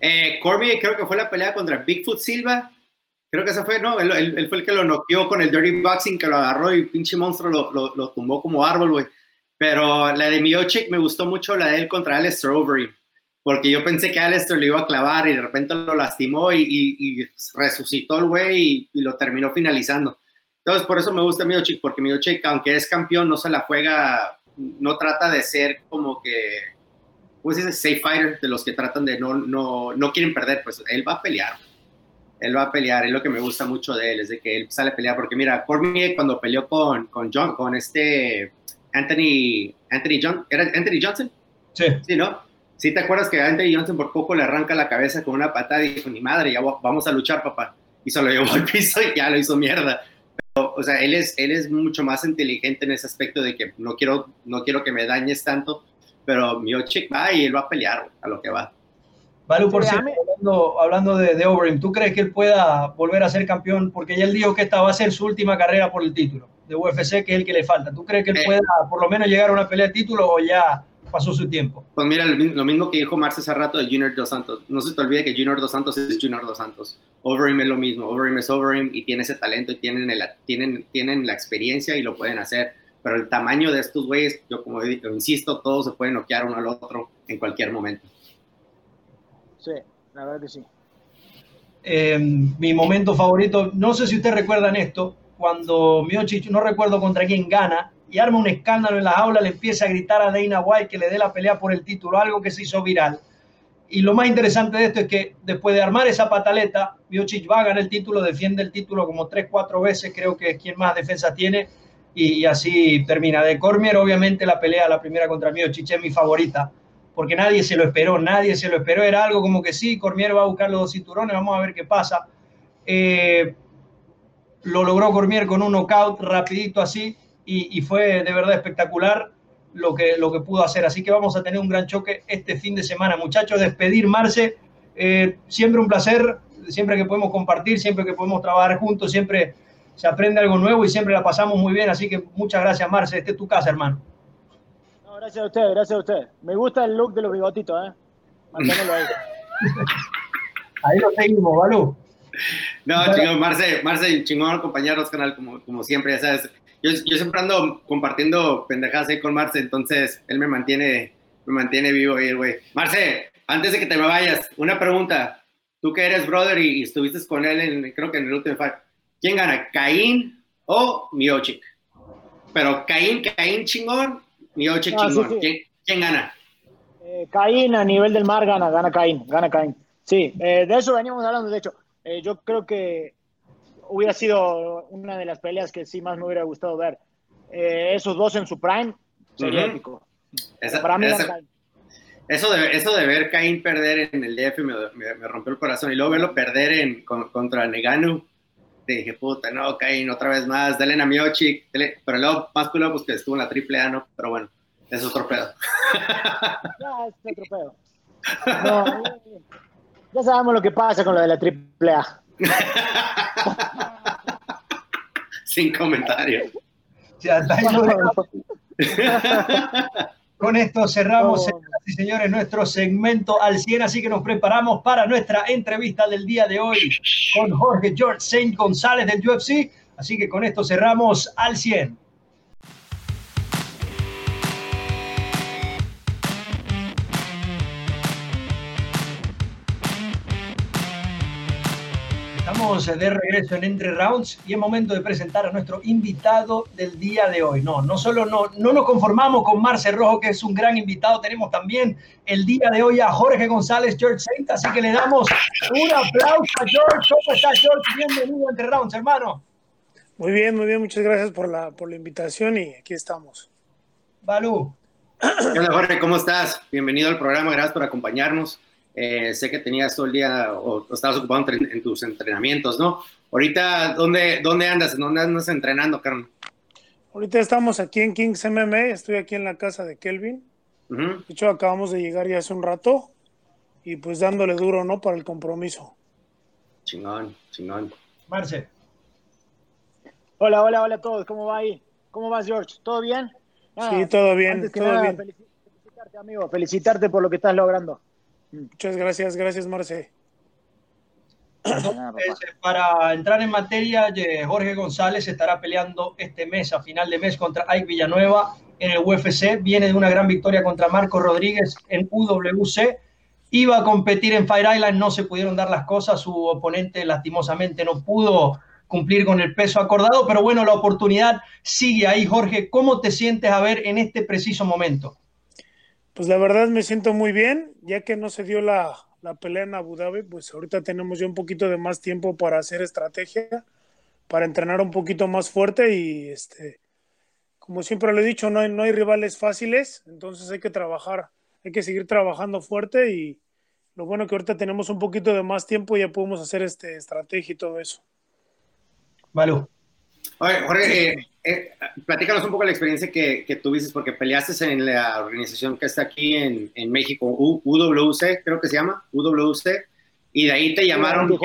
Eh, Cormier creo que fue la pelea contra Bigfoot Silva. Creo que ese fue, ¿no? Él, fue el que lo noqueó con el Dirty Boxing, que lo agarró y pinche monstruo lo, lo, lo tumbó como árbol, güey. Pero la de Miocic me gustó mucho la de él contra Alistair Overeem, porque yo pensé que Alistair lo iba a clavar y de repente lo lastimó y, resucitó el güey y, lo terminó finalizando. Entonces, por eso me gusta Miocic, porque Miocic, aunque es campeón, no se la juega, no trata de ser como que, ¿cómo se dice? Safe fighter, de los que tratan de no, no, no quieren perder, pues él va a pelear. Él va a pelear, es lo que me gusta mucho de él, es de que él sale a pelear, porque mira, Cormier cuando peleó con, con John, con este Anthony, Anthony, John, ¿era Anthony Johnson? Sí. Sí, ¿no? Sí, te acuerdas que Anthony Johnson por poco le arranca la cabeza con una patada y dijo, ni madre, ya vamos a luchar, papá. Y se lo llevó al piso y ya lo hizo mierda. Pero, o sea, él es, él es mucho más inteligente en ese aspecto de que no quiero, no quiero que me dañes tanto, pero Miochik va y él va a pelear a lo que va. Vale, por cierto, hablando, hablando, de, de Overeem, ¿tú crees que él pueda volver a ser campeón? Porque ya él dijo que esta va a ser su última carrera por el título de UFC, que es el que le falta. ¿Tú crees que él eh. pueda por lo menos llegar a una pelea de título o ya pasó su tiempo? Pues mira, lo mismo que dijo Marce hace rato de Junior Dos Santos. No se te olvide que Junior Dos Santos es Junior Dos Santos. Overeem es lo mismo. Overeem es Overeem y tiene ese talento y tienen, el, tienen, tienen la experiencia y lo pueden hacer. Pero el tamaño de estos güeyes, yo como dicho, insisto, todos se pueden noquear uno al otro en cualquier momento. Sí, la verdad que sí. Eh, mi momento favorito, no sé si ustedes recuerdan esto, cuando Miocic, no recuerdo contra quién gana, y arma un escándalo en la jaula, le empieza a gritar a Dana White que le dé la pelea por el título, algo que se hizo viral. Y lo más interesante de esto es que después de armar esa pataleta, Miocic va a ganar el título, defiende el título como tres, cuatro veces, creo que es quien más defensa tiene, y, así termina. De Cormier, obviamente, la pelea, la primera contra Miocic es mi favorita, porque nadie se lo esperó, nadie se lo esperó, era algo como que sí, Cormier va a buscar los dos cinturones, vamos a ver qué pasa. Eh, lo logró Cormier con un knockout rapidito así y, fue de verdad espectacular lo que, lo que pudo hacer. Así que vamos a tener un gran choque este fin de semana. Muchachos, despedir Marce, eh, siempre un placer, siempre que podemos compartir, siempre que podemos trabajar juntos, siempre se aprende algo nuevo y siempre la pasamos muy bien. Así que muchas gracias Marce, este es tu casa, hermano. gracias a usted, gracias a usted. Me gusta el look de los bigotitos, ¿eh? Manténlo ahí. ahí lo seguimos, Balú. No, chingón, Marce, Marce, chingón compañeros canal, como, como siempre, ya sabes. Yo, yo siempre ando compartiendo pendejadas ahí con Marce, entonces él me mantiene, me mantiene vivo ahí, güey. Marce, antes de que te me vayas, una pregunta. Tú que eres brother y, estuviste con él, en, creo que en el último fight, ¿quién gana, Caín o Miochik? Pero Caín, Caín chingón, Miochik chingón. ¿Quién gana? Eh, Caín a nivel del mar gana, gana Caín, gana Caín. Sí, eh, de eso veníamos hablando, de hecho. Eh, yo creo que hubiera sido una de las peleas que sí más me hubiera gustado ver. Eh, esos dos en su prime sería épico. Para mí eso de, eso de ver Caín perder en el DF me, me, rompió el corazón y luego verlo perder en, contra Neganu dije, puta, no, Caín, otra vez más, dale a Miochi, pero luego más culo pues que estuvo en la triple A, ¿no? Pero bueno, es otro pedo. Ya, es otro pedo. No, ya sabemos lo que pasa con lo de la triple A. Sin comentarios. Con esto cerramos, señoras y señores, nuestro segmento al 100, así que nos preparamos para nuestra entrevista del día de hoy con Jorge George Saint González del UFC. Así que con esto cerramos al 100. De regreso en Entre Rounds y es momento de presentar a nuestro invitado del día de hoy. No, no solo no, no nos conformamos con Marce Rojo, que es un gran invitado, tenemos también el día de hoy a Jorge González, George Saint, así que le damos un aplauso a George. ¿Cómo está George? Bienvenido a Entre Rounds, hermano. Muy bien, muy bien, muchas gracias por la, por la invitación y aquí estamos. Balú. Hola Jorge, ¿cómo estás? Bienvenido al programa, gracias por acompañarnos. Eh, sé que tenías todo el día o, estabas ocupado en, tus entrenamientos, ¿no? Ahorita, ¿dónde, dónde andas? ¿Dónde andas entrenando, Carmen? Ahorita estamos aquí en Kings MMA, estoy aquí en la casa de Kelvin. De hecho, acabamos de llegar ya hace un rato y pues dándole duro, ¿no? Para el compromiso. Chingón, chingón. Marce. Hola, hola, hola a todos. ¿Cómo va ahí? ¿Cómo vas, George? ¿Todo bien? sí, todo bien, todo bien. Felicitarte, amigo. Felicitarte por lo que estás logrando. Muchas gracias, gracias Marce. Para entrar en materia, Jorge González estará peleando este mes, a final de mes, contra Ike Villanueva en el UFC. Viene de una gran victoria contra Marco Rodríguez en UWC. Iba a competir en Fire Island, no se pudieron dar las cosas. Su oponente lastimosamente no pudo cumplir con el peso acordado, pero bueno, la oportunidad sigue ahí. Jorge, ¿cómo te sientes a ver en este preciso momento? Pues la verdad me siento muy bien, ya que no se dio la, pelea en Abu Dhabi, pues ahorita tenemos ya un poquito de más tiempo para hacer estrategia, para entrenar un poquito más fuerte y este, como siempre lo he dicho, no hay, no hay rivales fáciles, entonces hay que trabajar, hay que seguir trabajando fuerte y lo bueno que ahorita tenemos un poquito de más tiempo y ya podemos hacer este estrategia y todo eso. Vale. Oye, Jorge, eh, eh, platícanos un poco la experiencia que, que, tuviste, porque peleaste en la organización que está aquí en, en México, UWC, creo que se llama, UWC, y de ahí te llamaron,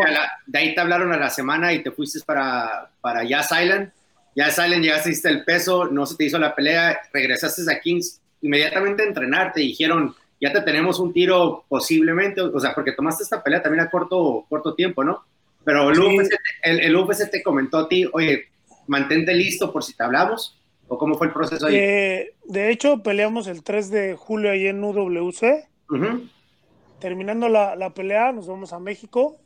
de ahí te hablaron a la semana y te fuiste para, para Jazz Island. Jazz Island llegaste, hiciste el peso, no se te hizo la pelea, regresaste a Kings, inmediatamente a entrenar, te dijeron, ya te tenemos un tiro posiblemente, o sea, porque tomaste esta pelea también a corto, corto tiempo, ¿no? Pero el, UFC, el, el UFC te comentó a ti, oye, mantente listo por si te hablamos? ¿O cómo fue el proceso ahí? Eh, de hecho, peleamos el 3 de julio ahí en UWC. Terminando la, pelea, nos vamos a México.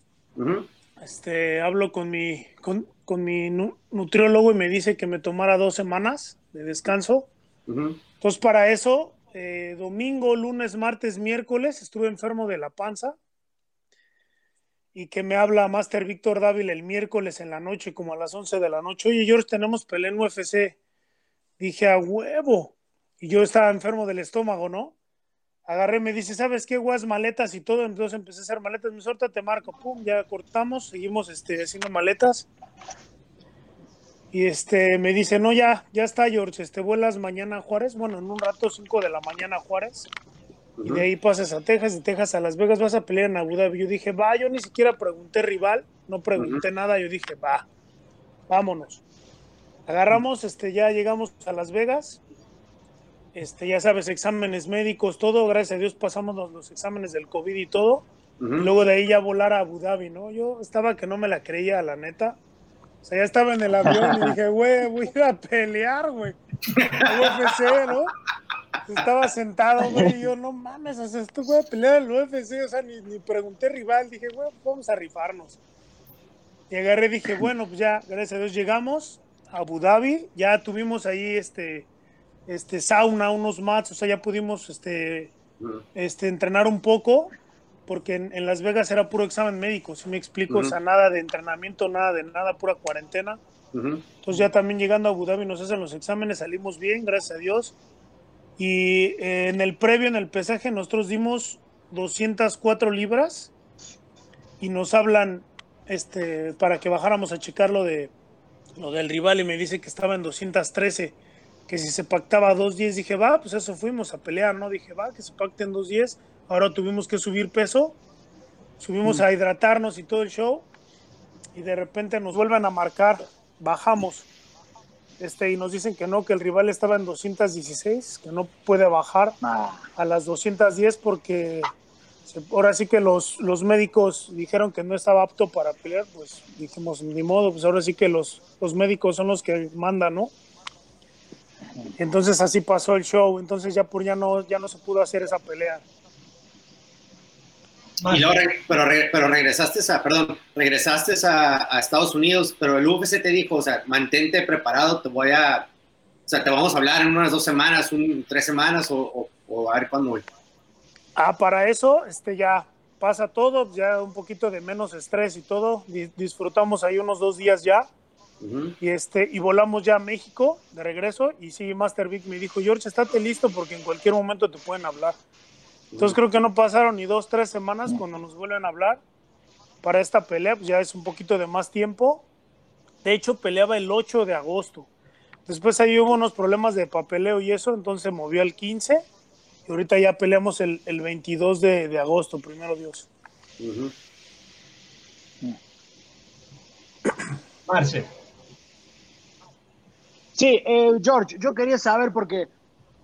este, hablo con mi, con, mi nutriólogo y me dice que me tomara dos semanas de descanso. Entonces, para eso, eh, domingo, lunes, martes, miércoles, estuve enfermo de la panza y que me habla Master Víctor Dávila el miércoles en la noche, como a las 11 de la noche. Oye, George, tenemos pelea en UFC. Dije, a huevo. Y yo estaba enfermo del estómago, ¿no? Agarré, me dice, ¿sabes qué? Guas maletas y todo. Entonces empecé a hacer maletas. Me suelta, te marco. Pum, ya cortamos. Seguimos este, haciendo maletas. Y este, me dice, no, ya, ya está, George. Este, vuelas mañana a Juárez. Bueno, en un rato, 5 de la mañana a Juárez. Y de ahí pasas a Texas, de Texas a Las Vegas vas a pelear en Abu Dhabi. Yo dije, va, yo ni siquiera pregunté rival, no pregunté nada, yo dije, va, vámonos. Agarramos, este, ya llegamos a Las Vegas, este, ya sabes, exámenes médicos, todo, gracias a Dios pasamos los, exámenes del COVID y todo. luego de ahí ya volar a Abu Dhabi, ¿no? Yo estaba que no me la creía, la neta. O sea, ya estaba en el avión y dije, güey, voy a pelear, güey. UFC, ¿no? Estaba sentado, güey, y yo, no mames, o sea, esto voy a pelear el UFC, o sea, ni, ni pregunté rival, dije, güey, vamos a rifarnos. Y agarré, dije, bueno, pues ya, gracias a Dios llegamos a Abu Dhabi, ya tuvimos ahí, este, este, sauna, unos mats, o sea, ya pudimos este, este, entrenar un poco, porque en, Las Vegas era puro examen médico, si me explico, o sea, nada de entrenamiento, nada de nada, pura cuarentena. Entonces ya también llegando a Abu Dhabi nos hacen los exámenes, salimos bien, gracias a Dios. Y eh, en el previo, en el pesaje, nosotros dimos 204 libras y nos hablan este, para que bajáramos a checar lo, de, lo del rival y me dice que estaba en 213, que si se pactaba a 210, dije, va, pues eso fuimos a pelear, ¿no? Dije, va, que se pacten 210, ahora tuvimos que subir peso, subimos a hidratarnos y todo el show y de repente nos vuelven a marcar, bajamos. Este, y nos dicen que no, que el rival estaba en 216, que no puede bajar a las 210 porque ahora sí que los, los médicos dijeron que no estaba apto para pelear, pues dijimos, ni modo, pues ahora sí que los, los médicos son los que mandan, ¿no? Entonces así pasó el show, entonces ya por ya no, ya no se pudo hacer esa pelea. Y pero, pero regresaste a, perdón, regresaste a, a, Estados Unidos, pero el UFC te dijo, o sea, mantente preparado, te voy a, o sea, te vamos a hablar en unas dos semanas, un, tres semanas, o, o, a ver cuándo. Ah, para eso, este ya pasa todo, ya un poquito de menos estrés y todo. Disfrutamos ahí unos dos días ya. Y este, y volamos ya a México de regreso. Y sí, Master Vic me dijo, George, estate listo porque en cualquier momento te pueden hablar. Entonces creo que no pasaron ni dos, tres semanas cuando nos vuelven a hablar para esta pelea, pues ya es un poquito de más tiempo. De hecho, peleaba el 8 de agosto. Después ahí hubo unos problemas de papeleo y eso, entonces movió al 15 y ahorita ya peleamos el, el 22 de, de, agosto, primero Dios. Marce. Sí, eh, George, yo quería saber porque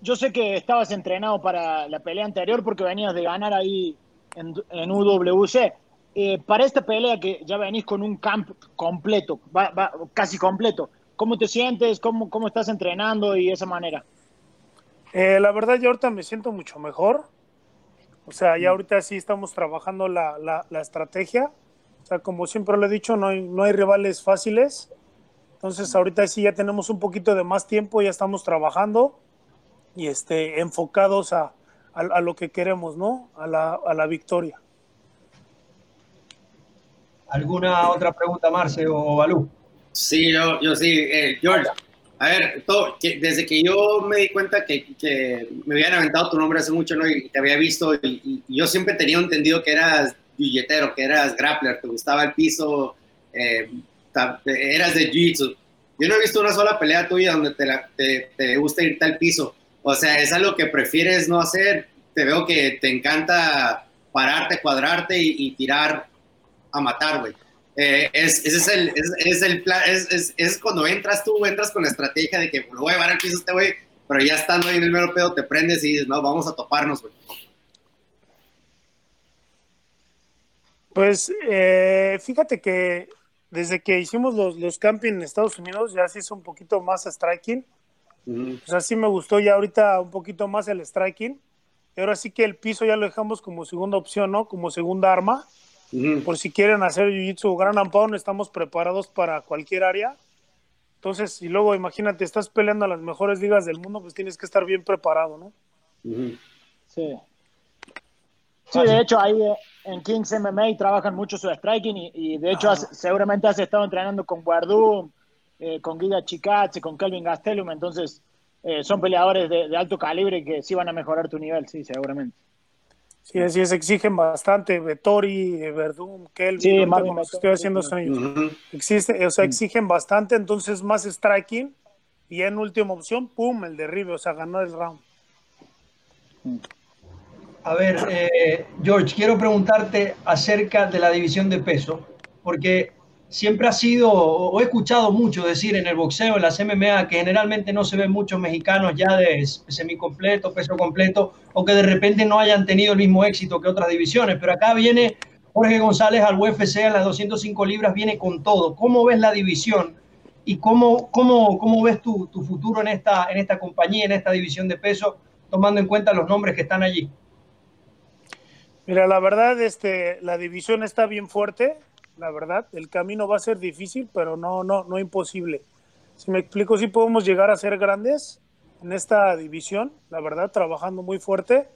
yo sé que estabas entrenado para la pelea anterior porque venías de ganar ahí en, en UWC. Eh, para esta pelea que ya venís con un camp completo, va, casi completo, ¿cómo te sientes? ¿Cómo, ¿Cómo estás entrenando y esa manera? Eh, la verdad, yo ahorita me siento mucho mejor. O sea, ya mm. ahorita sí estamos trabajando la, la, estrategia. O sea, como siempre lo he dicho, no hay, no hay rivales fáciles. Entonces, ahorita sí ya tenemos un poquito de más tiempo, ya estamos trabajando y este, enfocados a, a, lo que queremos, ¿no? A la, a la victoria. ¿Alguna otra pregunta, Marce o Balú? Sí, yo, yo sí. Eh, George, a ver, todo, desde que yo me di cuenta que, que, me habían aventado tu nombre hace mucho, ¿no? Y te había visto, y, yo siempre tenía entendido que eras billetero, que eras grappler, te gustaba el piso, eh, eras de jiu-jitsu. Yo no he visto una sola pelea tuya donde te, te, te, gusta irte al piso. O sea, es algo que prefieres no hacer. Te veo que te encanta pararte, cuadrarte y, tirar a matar, güey. Eh, es, ese es el, es, es el plan, es, cuando entras tú, entras con la estrategia de que lo voy a llevar al piso este güey, pero ya estando ahí en el mero pedo te prendes y dices, no, vamos a toparnos, güey. Pues eh, fíjate que desde que hicimos los, los camping en Estados Unidos ya se hizo un poquito más striking. O sea, sí me gustó ya ahorita un poquito más el striking. Y ahora sí que el piso ya lo dejamos como segunda opción, ¿no? Como segunda arma. Por si quieren hacer Jiu-Jitsu Gran Pound, estamos preparados para cualquier área. Entonces, y luego imagínate, estás peleando a las mejores ligas del mundo, pues tienes que estar bien preparado, ¿no? Sí. Sí, de hecho, ahí eh, en Kings MMA trabajan mucho su striking y, de hecho seguramente has estado entrenando con Guardú, eh, con Guida Chicazzi, con Kelvin Gastelum, entonces eh, son peleadores de, de, alto calibre que sí van a mejorar tu nivel, sí, seguramente. Sí, así es, exigen bastante, Vettori, Verdum, Kelvin, sí, los que estoy haciendo son ellos. Existe, o sea, exigen bastante, entonces más striking, y en última opción, pum, el derribe, o sea, ganó el round. A ver, eh, George, quiero preguntarte acerca de la división de peso, porque siempre ha sido, o he escuchado mucho decir en el boxeo, en las MMA, que generalmente no se ven muchos mexicanos ya de semicompleto, peso completo, o que de repente no hayan tenido el mismo éxito que otras divisiones. Pero acá viene Jorge González al UFC a las 205 libras, viene con todo. ¿Cómo ves la división y cómo, cómo, cómo ves tu, tu futuro en esta, en esta compañía, en esta división de peso, tomando en cuenta los nombres que están allí? Mira, la verdad, este, la división está bien fuerte la verdad. El camino va a ser difícil, pero no, no, no imposible. Si me explico, si podemos llegar a ser grandes, en esta división, la verdad, trabajando muy fuerte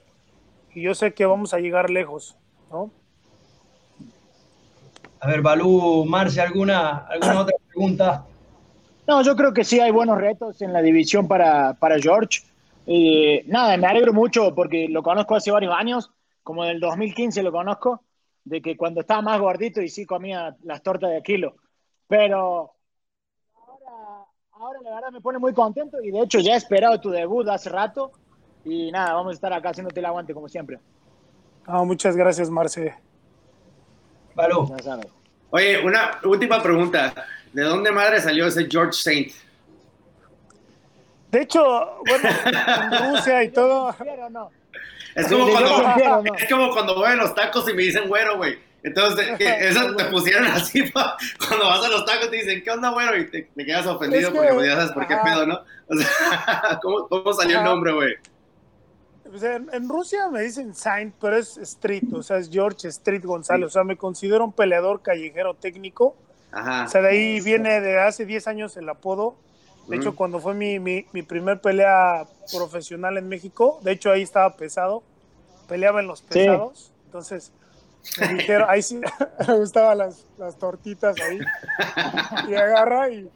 y yo sé que vamos a llegar lejos, ¿no? A ver, Balú, Marce, ¿alguna, alguna otra pregunta? No, yo creo que sí hay buenos retos en la división para, para George. Eh, nada, me alegro mucho porque lo conozco hace varios años, como del 2015 lo conozco, de que cuando estaba más gordito y sí comía las tortas de kilo. Pero ahora, ahora la verdad me pone muy contento y de hecho ya he esperado tu debut hace rato y nada, vamos a estar acá haciéndote el aguante como siempre. muchas gracias, Marce. Balú. Oye, una última pregunta. ¿De dónde madre salió ese George Saint? De hecho, bueno, en Rusia y todo. Es como, cuando, es como cuando voy a los tacos y me dicen güero, güey. Entonces, eso te pusieron así cuando vas a los tacos te dicen, ¿qué onda, güero? Y te, quedas ofendido porque pues, ya sabes por qué pedo, ¿no? O sea, ¿cómo, ¿cómo, salió el nombre, güey? Pues en, Rusia me dicen Saint, pero es Street, o sea, es George Street González. O sea, me considero un peleador callejero técnico. Ajá. O sea, de ahí viene de hace 10 años el apodo. De hecho, cuando fue mi, mi, mi, primer pelea profesional en México, de hecho ahí estaba pesado, peleaba en los pesados. Entonces, me dijeron, ahí sí me gustaban las, las tortitas ahí. Y agarra y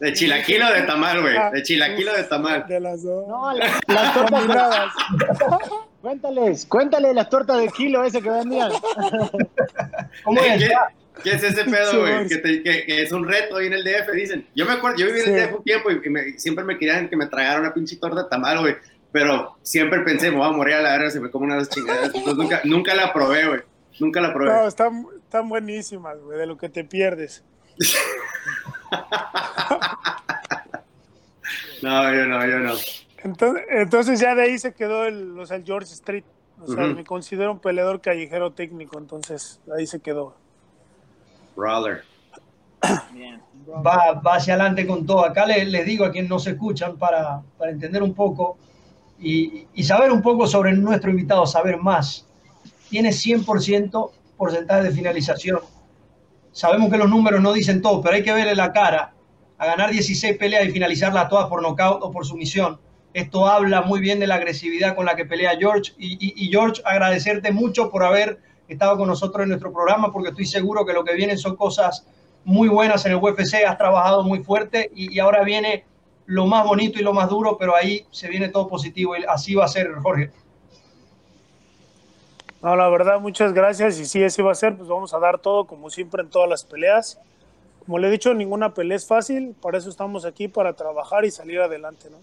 de chilaquilo de tamal, güey. De chilaquilo de tamal. De las dos. No, las, tortas cuéntales, cuéntales las tortas de kilo ese que vendían. ¿Cómo es? ¿Qué, es ese pedo, güey? Que, que, es un reto ahí en el DF, dicen. Yo me acuerdo, yo viví en el DF un tiempo y me, siempre me querían que me tragara una pinche torta de tamal, güey. Pero siempre pensé, me voy a morir a la verga si me como una de esas chingadas. Entonces nunca, nunca la probé, güey. Nunca la probé. No, están, están buenísimas, güey, de lo que te pierdes. no, yo no, yo no. Entonces, entonces ya de ahí se quedó el, o sea, el George Street. O sea, me considero un peleador callejero técnico, entonces ahí se quedó. Brawler. Va, va, hacia adelante con todo. Acá les, les digo a quienes nos escuchan para, para entender un poco y, y, saber un poco sobre nuestro invitado, saber más. Tiene 100% porcentaje de finalización Sabemos que los números no dicen todo, pero hay que verle la cara a ganar 16 peleas y finalizarlas todas por nocaut o por sumisión. Esto habla muy bien de la agresividad con la que pelea George. Y, George, agradecerte mucho por haber estado con nosotros en nuestro programa, porque estoy seguro que lo que vienen son cosas muy buenas en el UFC. Has trabajado muy fuerte y, ahora viene lo más bonito y lo más duro, pero ahí se viene todo positivo y así va a ser, Jorge. No, la verdad, muchas gracias. Y si así va a ser, pues vamos a dar todo, como siempre, en todas las peleas. Como le he dicho, ninguna pelea es fácil. Para eso estamos aquí, para trabajar y salir adelante, ¿no?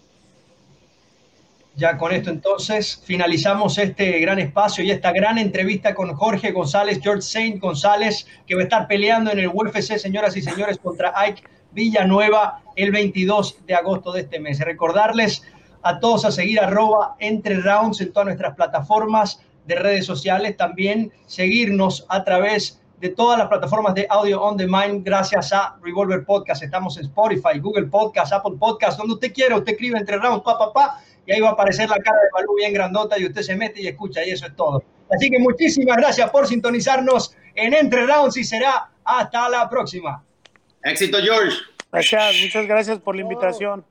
Ya con esto entonces finalizamos este gran espacio y esta gran entrevista con Jorge González, George Saint González, que va a estar peleando en el UFC, señoras y señores, contra Ike Villanueva el 22 de agosto de este mes. Recordarles a todos a seguir arroba entre rounds en todas nuestras plataformas de redes sociales, también seguirnos a través de todas las plataformas de audio on demand gracias a Revolver Podcast. Estamos en Spotify, Google Podcast, Apple Podcast, donde usted quiera, usted escribe entre rounds, pa, pa, pa, y ahí va a aparecer la cara de Balú bien grandota y usted se mete y escucha y eso es todo. Así que muchísimas gracias por sintonizarnos en Entre Rounds y será hasta la próxima. Éxito, George. Gracias, muchas gracias por la invitación.